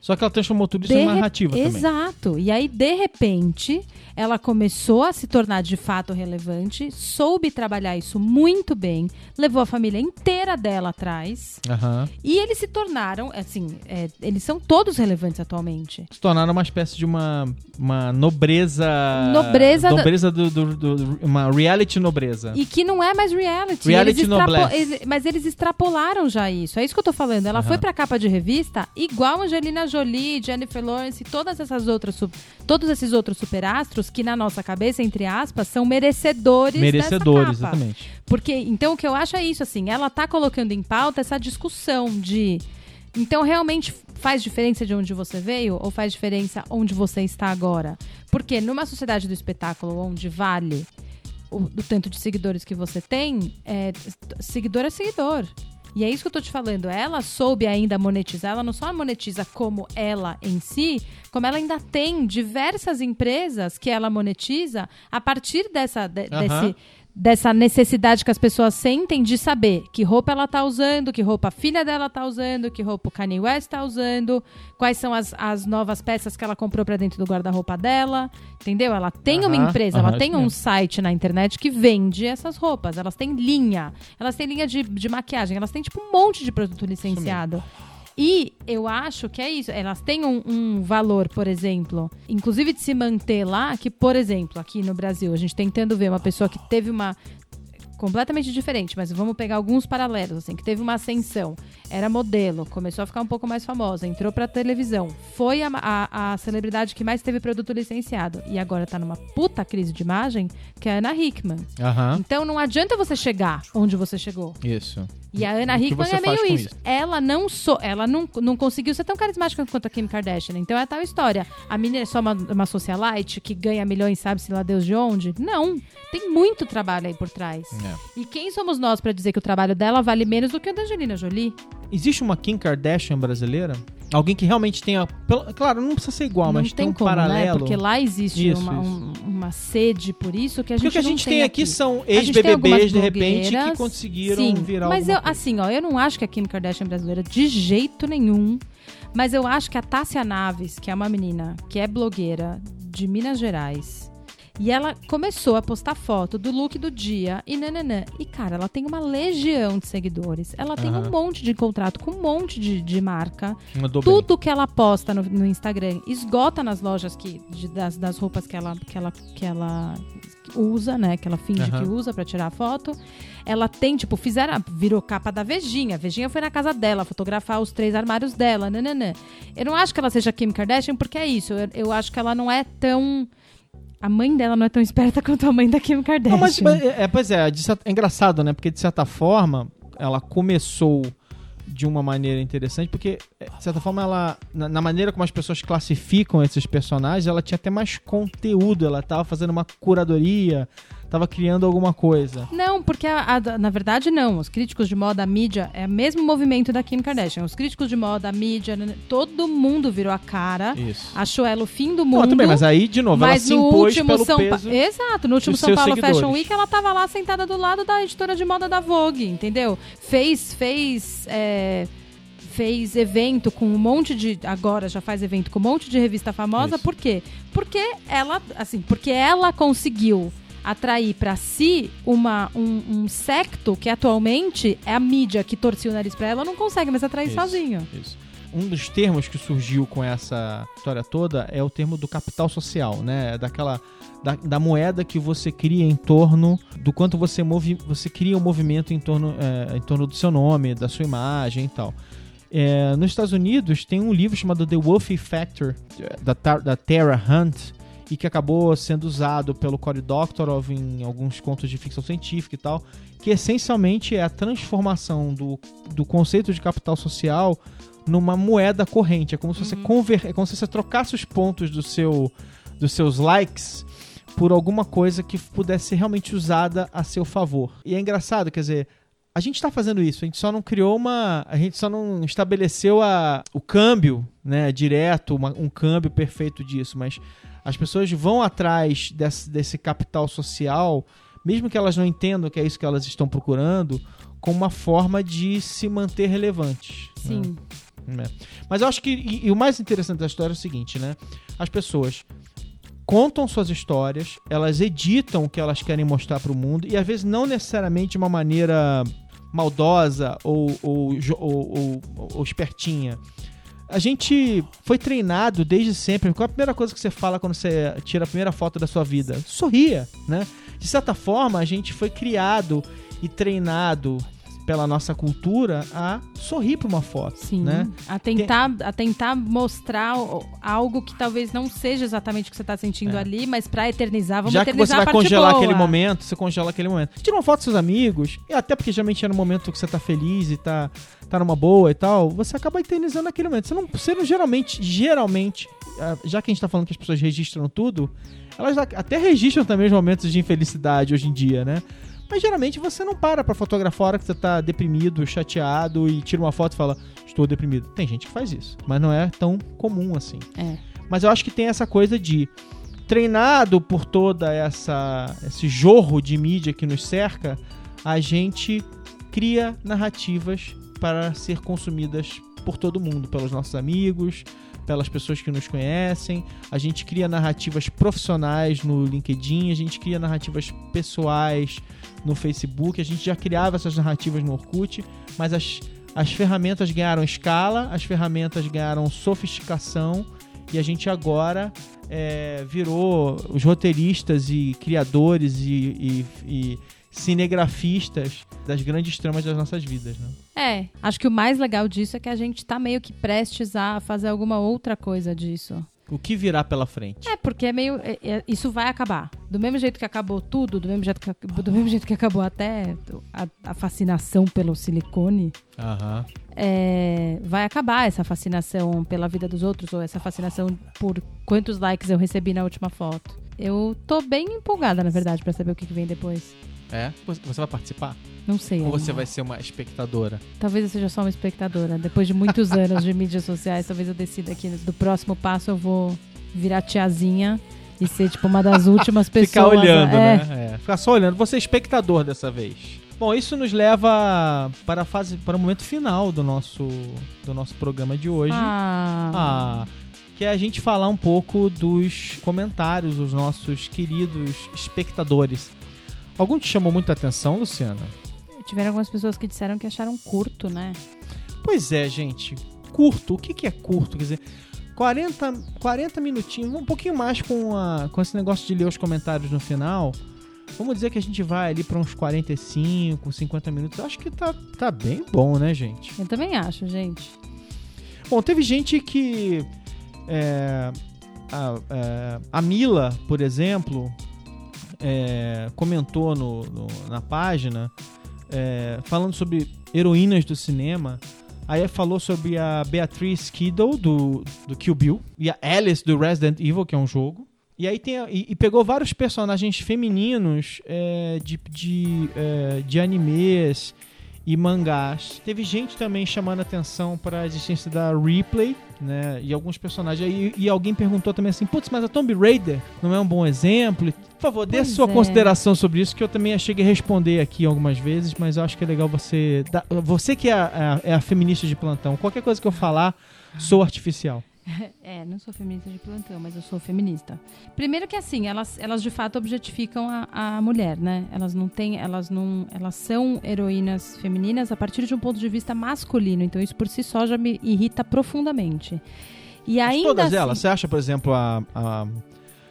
Só que ela transformou tudo isso em narrativa também. Exato. E aí, de repente, ela começou a se tornar de fato relevante, soube trabalhar isso muito bem, levou a família inteira dela atrás. Uhum. E eles se tornaram, assim, é, eles são todos relevantes atualmente. Se tornaram uma espécie de uma, uma nobreza. Nobreza. Nobreza do, do, do, Uma reality nobreza. E que não é mais reality. Reality eles. Eles, mas eles extrapolaram já isso. É isso que eu tô falando. Ela uhum. foi pra capa de revista igual Angelina Jolie, Jennifer Lawrence e todas essas outras. Todos esses outros superastros que na nossa cabeça, entre aspas, são merecedores Merecedores, dessa capa. exatamente. Porque, então, o que eu acho é isso, assim, ela tá colocando em pauta essa discussão de... Então, realmente faz diferença de onde você veio ou faz diferença onde você está agora? Porque numa sociedade do espetáculo onde vale o, o tanto de seguidores que você tem, é, seguidor é seguidor. E é isso que eu tô te falando. Ela soube ainda monetizar, ela não só monetiza como ela em si, como ela ainda tem diversas empresas que ela monetiza a partir dessa, de, uhum. desse dessa necessidade que as pessoas sentem de saber que roupa ela tá usando, que roupa a filha dela tá usando, que roupa o Kanye West tá usando, quais são as, as novas peças que ela comprou para dentro do guarda-roupa dela, entendeu? Ela tem uma empresa, ela tem um site na internet que vende essas roupas, elas têm linha, elas têm linha de, de maquiagem, elas têm tipo um monte de produto licenciado. E eu acho que é isso. Elas têm um, um, valor, por exemplo, inclusive de se manter lá, que, por exemplo, aqui no Brasil, a gente tentando ver uma pessoa que teve uma completamente diferente, mas vamos pegar alguns paralelos, assim, que teve uma ascensão, era modelo, começou a ficar um pouco mais famosa, entrou pra televisão, foi a, a, a celebridade que mais teve produto licenciado e agora tá numa puta crise de imagem, que é a Ana Hickman. Uhum. Então não adianta você chegar onde você chegou. Isso. E a Ana Hickman é meio isso. isso. Ela não so, ela não, não conseguiu ser tão carismática quanto a Kim Kardashian. Então é tal história. A menina é só uma, uma socialite que ganha milhões, sabe-se lá Deus de onde? Não. Tem muito trabalho aí por trás. É. E quem somos nós para dizer que o trabalho dela vale menos do que o da Angelina Jolie? Existe uma Kim Kardashian brasileira? Alguém que realmente tenha. Claro, não precisa ser igual, não mas tem, tem um como, né? paralelo. Né? Porque lá existe isso, uma, isso. Um, uma sede por isso que a gente Porque o que a gente tem, tem aqui, são ex-BBBs, de repente, que conseguiram sim, virar Mas eu, coisa. assim, ó, eu não acho que a Kim Kardashian é brasileira de jeito nenhum. Mas eu acho que a Tássia Naves, que é uma menina que é blogueira de Minas Gerais, e ela começou a postar foto do look do dia e nananã. E, cara, ela tem uma legião de seguidores. Ela tem Aham. um monte de contrato com um monte de, de marca. Tudo que ela posta no, no Instagram esgota nas lojas que, de- das, das roupas que ela, que, ela, que ela usa, né? Que ela finge Aham. que usa pra tirar foto. Ela tem, tipo, fizeram, virou capa da Vejinha. A Vejinha foi na casa dela fotografar os três armários dela, nananã. Eu não acho que ela seja Kim Kardashian porque é isso. Eu, eu acho que ela não é tão A mãe dela não é tão esperta quanto a mãe da Kim Kardashian. Não, mas, mas, é, pois é, certa- é engraçado, né? Porque de certa forma, ela começou de uma maneira interessante, porque, é, de certa forma, ela. Na, na maneira como as pessoas classificam esses personagens, ela tinha até mais conteúdo, ela tava fazendo uma curadoria, tava criando alguma coisa. Não, porque a- a- na verdade não. Os críticos de moda, a mídia, é o mesmo movimento da Kim Kardashian. Os críticos de moda, a mídia, todo mundo virou a cara, Isso. achou ela o fim do mundo. Não, também, mas aí, de novo, ela Mas se no impôs último pelo São Pa- peso. Exato, no último São Paulo Fashion seguidores. Week ela tava lá sentada do lado da editora de moda da Vogue, entendeu? Fez, fez, é, fez evento com um monte de. Agora já faz evento com um monte de revista famosa. Isso. Por quê? Porque ela, assim, porque ela conseguiu atrair pra si uma, um, um secto que atualmente é a mídia que torcia o nariz pra ela, não consegue mais atrair Isso. sozinho. Isso. Um dos termos que surgiu com essa história toda é o termo do capital social, né? Daquela da, da moeda que você cria em torno do quanto você move, você cria um movimento em torno, é, em torno do seu nome, da sua imagem e tal. É, nos Estados Unidos tem um livro chamado The Wolf Factor da, da Tara Hunt e que acabou sendo usado pelo Cory Doctorow em alguns contos de ficção científica e tal, que essencialmente é a transformação do, do conceito de capital social numa moeda corrente. É como se você conver... é como se você trocasse os pontos do seu dos seus likes por alguma coisa que pudesse ser realmente usada a seu favor. E é engraçado, quer dizer, a gente está fazendo isso, a gente só não criou uma. A gente só não estabeleceu a, o câmbio, né, direto, uma- um câmbio perfeito disso, mas as pessoas vão atrás desse, desse capital social, mesmo que elas não entendam que é isso que elas estão procurando, como uma forma de se manter relevantes. né? Sim. né? Mas eu acho que. E, e o mais interessante da história é o seguinte, né? As pessoas contam suas histórias, elas editam o que elas querem mostrar para o mundo, e às vezes não necessariamente de uma maneira maldosa ou, ou, ou, ou- ou espertinha. A gente foi treinado desde sempre. Qual é a primeira coisa que você fala quando você tira a primeira foto da sua vida? Sorria, né? De certa forma, a gente foi criado e treinado pela nossa cultura a sorrir para uma foto, Sim. né? A, tentar, a tentar mostrar algo que talvez não seja exatamente o que você tá sentindo É. ali, mas pra eternizar, vamos Já que eternizar você vai congelar boa. aquele momento, você congela aquele momento. Tira uma foto com seus amigos, e até porque geralmente é no momento que você tá feliz e tá, tá numa boa e tal, você acaba eternizando aquele momento. Você não, você não geralmente, geralmente, ah, já que a gente tá falando que as pessoas registram tudo, elas até registram também os momentos de infelicidade hoje em dia, né? Mas geralmente você não para pra fotografar a hora que você tá deprimido, chateado e tira uma foto e fala, estou deprimido. Tem gente que faz isso, mas não é tão comum assim. É. Mas eu acho que tem essa coisa de treinado por toda essa esse jorro de mídia que nos cerca, a gente cria narrativas para ser consumidas por todo mundo, pelos nossos amigos, pelas pessoas que nos conhecem. A gente cria narrativas profissionais no LinkedIn, a gente cria narrativas pessoais no Facebook, a gente já criava essas narrativas no Orkut, mas as, as ferramentas ganharam escala, as ferramentas ganharam sofisticação e a gente agora é, virou os roteiristas e criadores e, e- e cinegrafistas das grandes tramas das nossas vidas, né? É, acho que o mais legal disso é que a gente tá meio que prestes a fazer alguma outra coisa disso. O que virá pela frente? É, porque é meio. é- é- isso vai acabar. Do mesmo jeito que acabou tudo, do mesmo jeito que, do mesmo jeito que acabou até a, a fascinação pelo silicone, Aham. é, vai acabar essa fascinação pela vida dos outros, ou essa fascinação por quantos likes eu recebi na última foto. Eu tô bem empolgada, na verdade, pra saber o que que vem depois. É? Você vai participar? Não sei. Ou você vai ser uma espectadora? Talvez eu seja só uma espectadora. Depois de muitos anos de mídias sociais, talvez eu decida que do próximo passo eu vou virar tiazinha e ser, tipo, uma das últimas pessoas. Ficar olhando, é, né? É. Ficar só olhando. Você é espectador dessa vez. Bom, isso nos leva para a fase, para o momento final do nosso, do nosso programa de hoje. Ah, Ah, que é a gente falar um pouco dos comentários dos nossos queridos espectadores. Algum te chamou muita atenção, Luciana? Tiveram algumas pessoas que disseram que acharam curto, né? Pois é, gente. Curto. O que, que é curto? Quer dizer, 40, 40 minutinhos, um pouquinho mais com, a, com esse negócio de ler os comentários no final. Vamos dizer que a gente vai ali para uns 45, 50 minutos. Eu acho que tá, tá bem bom, né, gente? Eu também acho, gente. Bom, teve gente que é, a, a, a Mila, por exemplo, é, comentou no, no, na página é, falando sobre heroínas do cinema. Aí falou sobre a Beatriz Kiddo do, do Kill Bill e a Alice do Resident Evil, que é um jogo. E aí tem e, e pegou vários personagens femininos é, de, de, é, de animes e mangás. Teve gente também chamando atenção para a existência da Ripley, né? E alguns personagens. E, e alguém perguntou também assim: putz, mas a Tomb Raider não é um bom exemplo? Por favor, dê Pois sua é. consideração sobre isso, que eu também achei que responder aqui algumas vezes, mas eu acho que é legal você. dar- você que é a, é a feminista de plantão, qualquer coisa que eu falar, sou artificial. É, não sou feminista de plantão, mas eu sou feminista. Primeiro que assim, elas, elas de fato objetificam a, a mulher, né? Elas não têm, elas não, elas são heroínas femininas a partir de um ponto de vista masculino. Então isso por si só já me irrita profundamente. E Mas ainda todas assim, elas, você acha, por exemplo, a, a,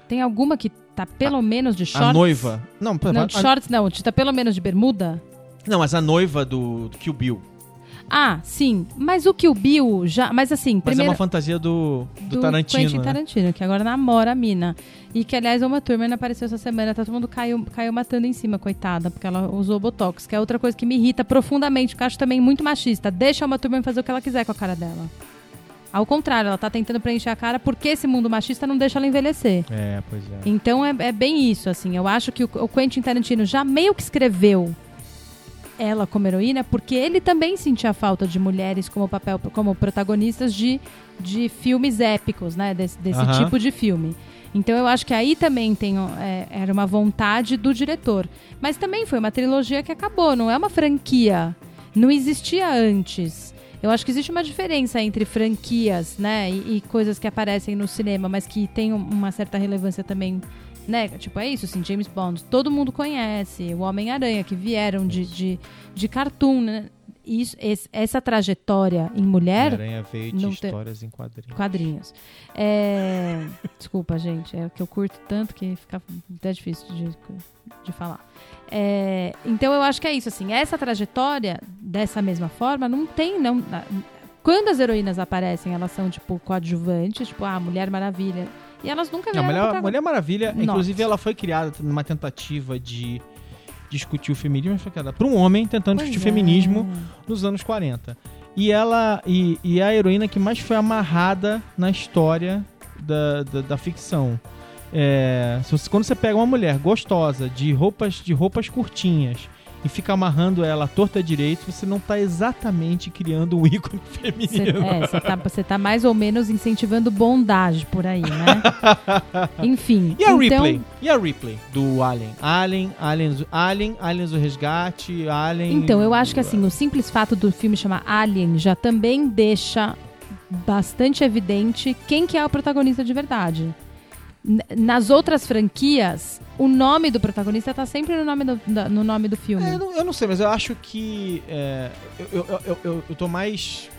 tem alguma que tá pelo menos de a shorts? noiva. Não, Não, de a- shorts não, tá pelo menos de bermuda? não, mas a noiva do, do Kill Bill. Ah, sim. Mas o Kill Bill já, mas assim, Mas primeiro é uma fantasia do, do, do Tarantino. Quentin né? Tarantino, que agora namora a mina. E que, aliás, uma turma apareceu essa semana, tá todo mundo caiu, caiu matando em cima, coitada, porque ela usou Botox, que é outra coisa que me irrita profundamente, que eu acho também muito machista. Deixa uma turma fazer o que ela quiser com a cara dela. Ao contrário, ela tá tentando preencher a cara porque esse mundo machista não deixa ela envelhecer. É, pois é. Então é, é bem isso, assim. Eu acho que o, o Quentin Tarantino já meio que escreveu ela como heroína, porque ele também sentia falta de mulheres como papel, como protagonistas de, de filmes épicos, né? Desse, desse Aham. tipo de filme. Então eu acho que aí também tem, é, era uma vontade do diretor. Mas também foi uma trilogia que acabou, não é uma franquia. Não existia antes. Eu acho que existe uma diferença entre franquias, né, e, e coisas que aparecem no cinema, mas que tem um- uma certa relevância também, né? Tipo, é isso, assim, James Bond, todo mundo conhece, o Homem-Aranha, que vieram de, de, de cartoon, né? Isso, esse- essa trajetória em mulher, Aranha veio de tem- histórias em quadrinhos. quadrinhos. É... Desculpa, gente, é que eu curto tanto que fica até difícil de, de falar. É, Então eu acho que é isso, assim, essa trajetória, dessa mesma forma, não tem, não. Quando as heroínas aparecem, elas são, tipo, coadjuvantes, tipo, ah, Mulher Maravilha. E elas nunca Não, vieram Mulher, protagon- Mulher Maravilha, Nossa. inclusive, ela foi criada numa tentativa de discutir o feminismo, mas foi criada por um homem tentando Pois discutir é. feminismo nos anos 40. E ela e, e é a heroína que mais foi amarrada na história da, da, da ficção. É, se você- quando você pega uma mulher gostosa, de roupas, de roupas curtinhas, e fica amarrando ela à torta direito, você não está exatamente criando um ícone feminino. é, você tá, você tá mais ou menos incentivando bondade por aí, né? Enfim. E a então, Ripley? E a Ripley do Alien? Alien, Aliens, Alien, Aliens do Resgate, Alien. Então, eu acho que assim, o simples fato do filme chamar Alien já também deixa bastante evidente quem que é o protagonista de verdade. Nas outras franquias, o nome do protagonista tá sempre no nome do, no nome do filme. É, eu, não, eu não sei, mas eu acho que. é, eu, eu, eu, eu, tô mais.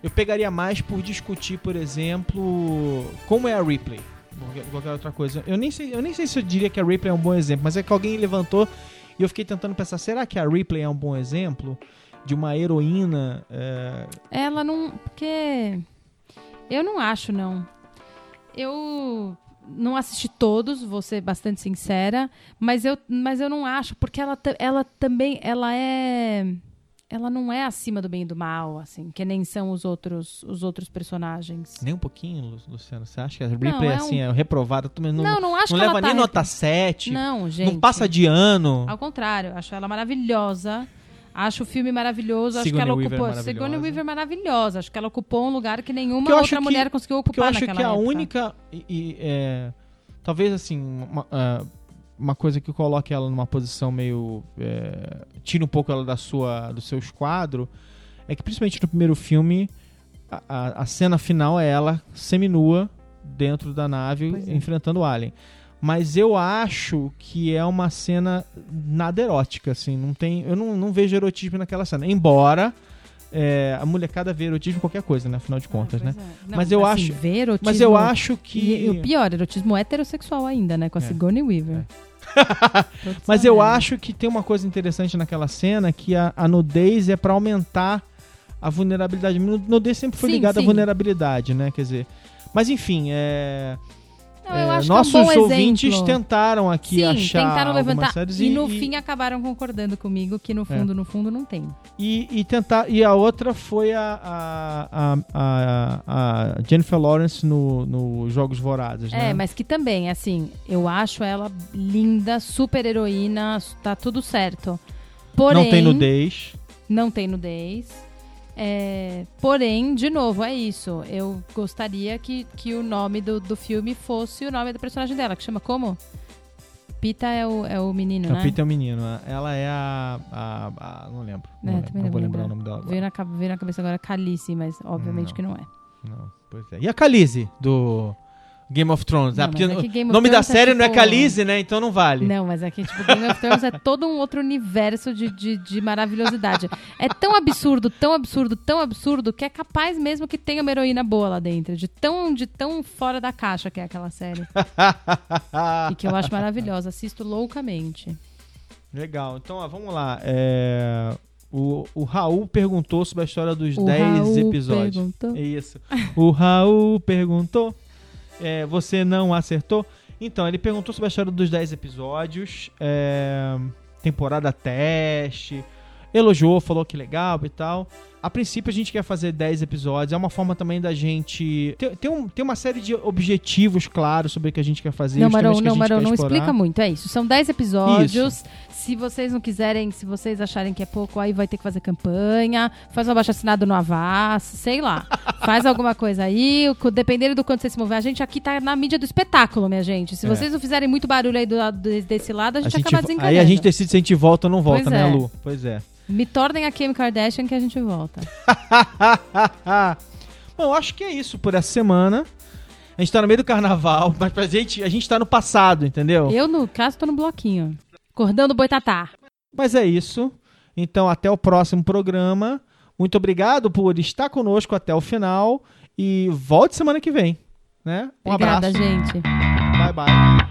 Eu pegaria mais por discutir, por exemplo, como é a Ripley. Qualquer, qualquer outra coisa. Eu nem, sei, eu nem sei se eu diria que a Ripley é um bom exemplo, mas é que alguém levantou e eu fiquei tentando pensar: será que a Ripley é um bom exemplo de uma heroína? é, Ela não. Porque. Eu não acho, não. Eu não assisti todos, vou ser bastante sincera, mas eu, mas eu não acho, porque ela, ela também. Ela é. Ela não é acima do bem e do mal, assim, que nem são os outros, os outros personagens. nem um pouquinho, Lu- Luciano? Você acha que a Ripley é assim, é reprovada? Não, Não, não acho não que leva ela tá nem nota repro- 7. Não, gente. Não passa de ano. Ao contrário, acho ela maravilhosa. Acho o filme maravilhoso. Acho Sigourney que ela Weaver ocupou. maravilhosa. Sigourney Weaver maravilhosa. Acho que ela ocupou um lugar que nenhuma acho outra que- mulher conseguiu Porque eu ocupar acho que a época. única. E, e, é, talvez assim, uma, ah, uma coisa que coloque ela numa posição meio. É, tira um pouco ela da sua, do seu esquadro. É que principalmente no primeiro filme, a, a- a cena final é ela seminua dentro da nave é. enfrentando o Alien. Mas eu acho que é uma cena nada erótica, assim. Não tem, eu não, não vejo erotismo naquela cena. Embora é, a molecada vê erotismo em qualquer coisa, né? Afinal de contas, né? Pois é. Não, Mas eu assim, acho- ver erotismo- Mas eu acho que. e o pior, erotismo heterossexual ainda, né? Com a É. Sigourney Weaver. Todos Mas eu acho que tem uma coisa interessante naquela cena que a, a nudez é pra aumentar a vulnerabilidade. Nu- Nudez sempre foi Sim, ligada à sim. vulnerabilidade, né? Quer dizer. Mas enfim, é. Não, eu É, acho que é um nossos bom ouvintes exemplo. tentaram aqui Sim, achar tentaram levantar séries e, no fim acabaram concordando comigo que no fundo, no fundo não tem. e, e tentar e a outra foi a, a, a, a, a Jennifer Lawrence no, no Jogos Vorazes, né? É, mas que também, assim, eu acho ela linda, super heroína, tá tudo certo. Porém, não tem nudez. Não tem nudez. É, porém, de novo, é isso. Eu gostaria que, que o nome do, do filme fosse o nome da personagem dela, que chama como? Pita é o, é o menino, né? Pita é um menino. Ela é a, a, a- não lembro. É, Não, lembro, não vou vou lembrar o lembrar. nome dela. Veio na, veio na cabeça agora Calice, mas obviamente Não. que não é. Não, pois é. E a Khaleesi do Game of Thrones? Não, ah, porque é o nome da é série não é tipo- Khaleesi, né? Então não vale. Não, mas aqui, tipo, Game of Thrones é todo um outro universo de, de, de maravilhosidade. É tão absurdo, tão absurdo, tão absurdo, que é capaz mesmo que tenha uma heroína boa lá dentro. De tão, de tão fora da caixa que é aquela série. E que eu acho maravilhosa. Assisto loucamente. Legal. Então, ó, vamos lá. É, O, o Raul perguntou sobre a história dos O 10 Raul episódios. perguntou. É isso. O Raul perguntou. É, você não acertou? Então, ele perguntou sobre a história dos 10 episódios. é, temporada teste. Elogiou, falou que legal e tal. A princípio, a gente quer fazer 10 episódios. É uma forma também da gente. Tem, tem, um- tem uma série de objetivos claros sobre o que a gente quer fazer. Não, Marão, a não, gente Marão, não explorar. explica muito. É isso. São 10 episódios. Se vocês não quiserem, se vocês acharem que é pouco, aí vai ter que fazer campanha. Faz um abaixo assinado no Avaz, sei lá. Faz alguma coisa aí. Dependendo do quanto você se mover. A gente aqui tá na mídia do espetáculo, minha gente. Se É. vocês não fizerem muito barulho aí do desse lado, a gente, acaba vo- desencanando. aí a gente decide se a gente volta ou não volta, Pois né, é. Lu? Pois é. Me tornem a Kim Kardashian que a gente volta. Bom, acho que é isso por essa semana. A gente tá no meio do carnaval, mas pra gente, a gente tá no passado, entendeu? Eu, no caso, tô no bloquinho. Cordão do Boitatá. Mas é isso. Então, até o próximo programa. Muito obrigado por estar conosco até o final. E volte semana que vem. Né? Um Obrigada, abraço. gente. Bye, bye.